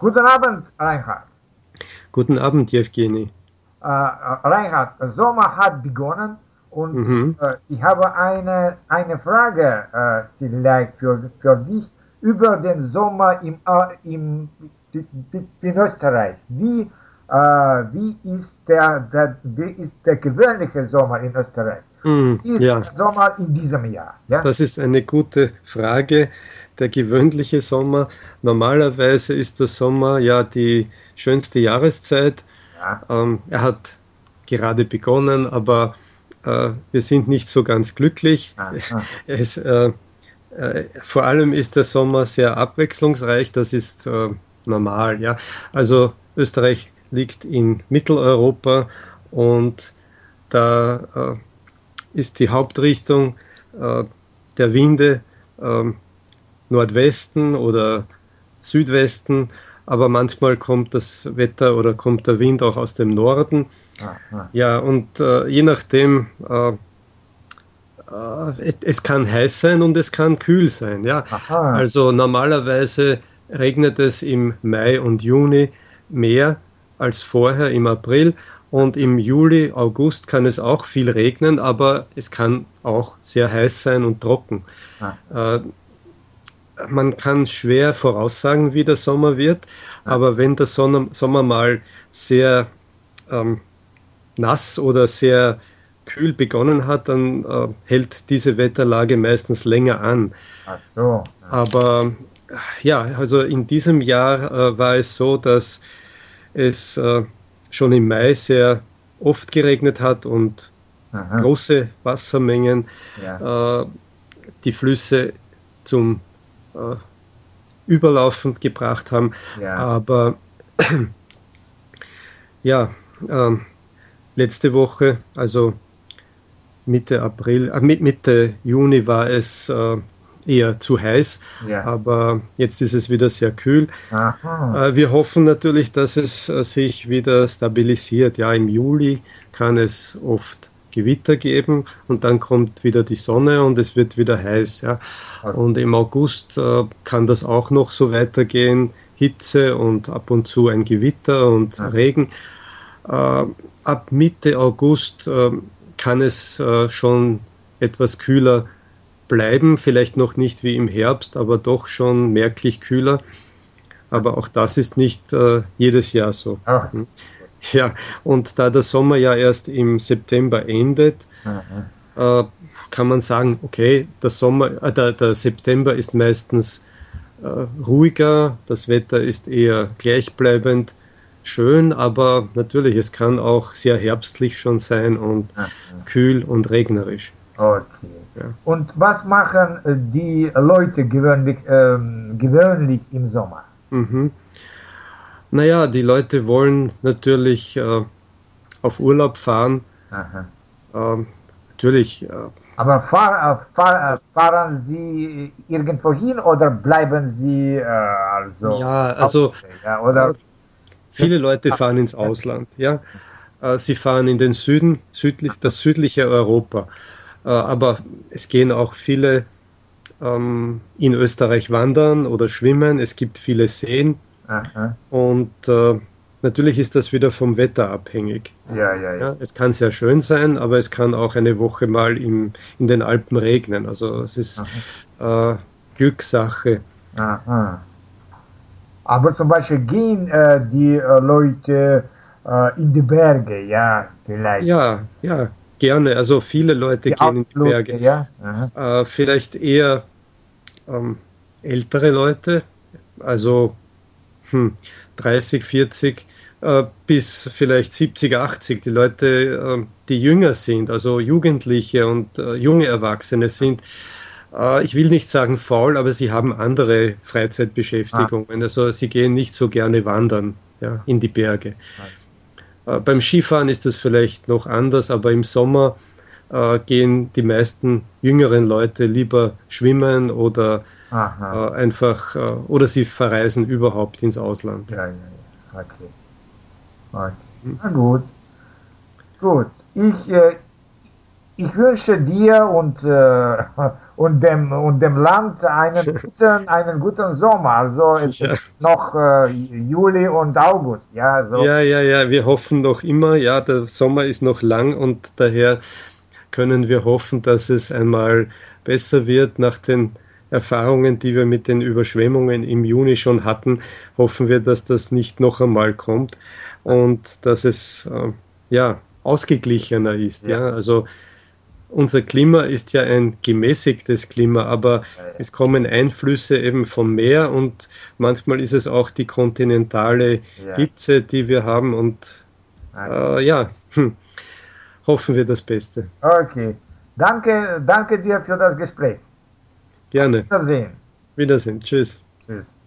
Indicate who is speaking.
Speaker 1: Guten Abend, Reinhard.
Speaker 2: Guten Abend, Jewgeni.
Speaker 1: Äh, Reinhard, Sommer hat begonnen und mhm. äh, ich habe eine, eine Frage äh, vielleicht für, für dich über den Sommer im, äh, im, in Österreich. Wie, äh, wie, ist der, der, wie ist der gewöhnliche Sommer in Österreich? Wie ist ja. der Sommer in diesem Jahr?
Speaker 2: Ja? Das ist eine gute Frage. Der gewöhnliche Sommer, normalerweise ist der Sommer ja die schönste Jahreszeit. Ja. Ähm, er hat gerade begonnen, aber äh, wir sind nicht so ganz glücklich. Es, äh, äh, vor allem ist der Sommer sehr abwechslungsreich, das ist äh, normal. Ja? Also Österreich liegt in Mitteleuropa und da äh, ist die Hauptrichtung äh, der Winde ähm, Nordwesten oder Südwesten, aber manchmal kommt das Wetter oder kommt der Wind auch aus dem Norden. Ah, Ja, und äh, je nachdem, äh, äh, es kann heiß sein und es kann kühl sein. Ja? Aha. Also normalerweise regnet es im Mai und Juni mehr als vorher im April. Und im Juli, August kann es auch viel regnen, aber es kann auch sehr heiß sein und trocken. Ah. Äh, man kann schwer voraussagen, wie der Sommer wird, ah. aber wenn der Sommer mal sehr ähm, nass oder sehr kühl begonnen hat, dann äh, hält diese Wetterlage meistens länger an.
Speaker 1: Ach so.
Speaker 2: Aber ja, also in diesem Jahr äh, war es so, dass es äh, schon im Mai sehr oft geregnet hat und Aha. große Wassermengen ja. Äh, die Flüsse zum äh, Überlaufen gebracht haben. Ja. Aber ja, ähm, letzte Woche, also Mitte April, äh, Mitte Juni war es äh, eher zu heiß, ja. aber jetzt ist es wieder sehr kühl. Äh, wir hoffen natürlich, dass es äh, sich wieder stabilisiert. Ja, im Juli kann es oft Gewitter geben und dann kommt wieder die Sonne und es wird wieder heiß. Ja. Und im August äh, kann das auch noch so weitergehen. Hitze und ab und zu ein Gewitter und ja. Regen. Äh, ab Mitte August äh, kann es schon etwas kühler bleiben, vielleicht noch nicht wie im Herbst, aber doch schon merklich kühler. Aber auch das ist nicht äh, jedes Jahr so. Ach. Hm. Ja, und da der Sommer ja erst im September endet, äh, kann man sagen, okay, der, Sommer, äh, der, der September ist meistens äh, ruhiger, das Wetter ist eher gleichbleibend schön, aber natürlich, es kann auch sehr herbstlich schon sein und Aha. kühl und regnerisch.
Speaker 1: Okay. Ja. Und was machen äh, die Leute gewöhnlich, ähm, gewöhnlich im Sommer?
Speaker 2: Mhm. Naja, die Leute wollen natürlich äh, auf Urlaub fahren. Ähm, natürlich. Äh,
Speaker 1: aber fahr, äh, fahr, äh, fahren Sie irgendwo hin oder bleiben Sie äh, also?
Speaker 2: Ja, also. Ja, oder Viele Leute fahren ins Ausland, ja. Sie fahren in den Süden, südlich, das südliche Europa. Äh, aber es gehen auch viele ähm, in Österreich wandern oder schwimmen. Es gibt viele Seen. Aha. Und äh, natürlich ist das wieder vom Wetter abhängig.
Speaker 1: Ja, ja, ja, ja.
Speaker 2: Es kann sehr schön sein, aber es kann auch eine Woche mal im, in den Alpen regnen. Also es ist äh, Glückssache. Aha.
Speaker 1: Aber zum Beispiel gehen äh, die äh, Leute äh, in die Berge, ja, vielleicht.
Speaker 2: Ja, ja, gerne. Also viele Leute die gehen in die Berge. Ja? Äh, vielleicht eher ähm, ältere Leute, also hm, 30, 40 äh, bis vielleicht 70, 80. Die Leute, äh, die jünger sind, also Jugendliche und junge Erwachsene sind, äh, ich will nicht sagen faul, aber sie haben andere Freizeitbeschäftigungen. Ah. Also sie gehen nicht so gerne wandern ja, in die Berge. Ah. Äh, beim Skifahren ist das vielleicht noch anders, aber im Sommer äh, gehen die meisten jüngeren Leute lieber schwimmen oder äh, einfach, oder sie verreisen überhaupt ins Ausland.
Speaker 1: Ja, ja, ja. Okay. okay. Na gut. Gut. Ich, äh, ich wünsche dir und, äh, und, dem, und dem Land einen guten, einen guten Sommer. Also es ja. ist noch äh, Juli und August. Ja,
Speaker 2: so. ja, ja, ja, wir hoffen noch immer, ja, der Sommer ist noch lang und daher können wir hoffen, dass es einmal besser wird nach den Erfahrungen, die wir mit den Überschwemmungen im Juni schon hatten, hoffen wir, dass das nicht noch einmal kommt und dass es äh, ja ausgeglichener ist. Ja. ja. Also unser Klima ist ja ein gemäßigtes Klima, aber es kommen Einflüsse eben vom Meer und manchmal ist es auch die kontinentale. Hitze, die wir haben und äh, ja, hm, hoffen wir das Beste.
Speaker 1: Okay, danke, danke dir für das Gespräch.
Speaker 2: Gerne. Wiedersehen. Wiedersehen. Tschüss. Tschüss.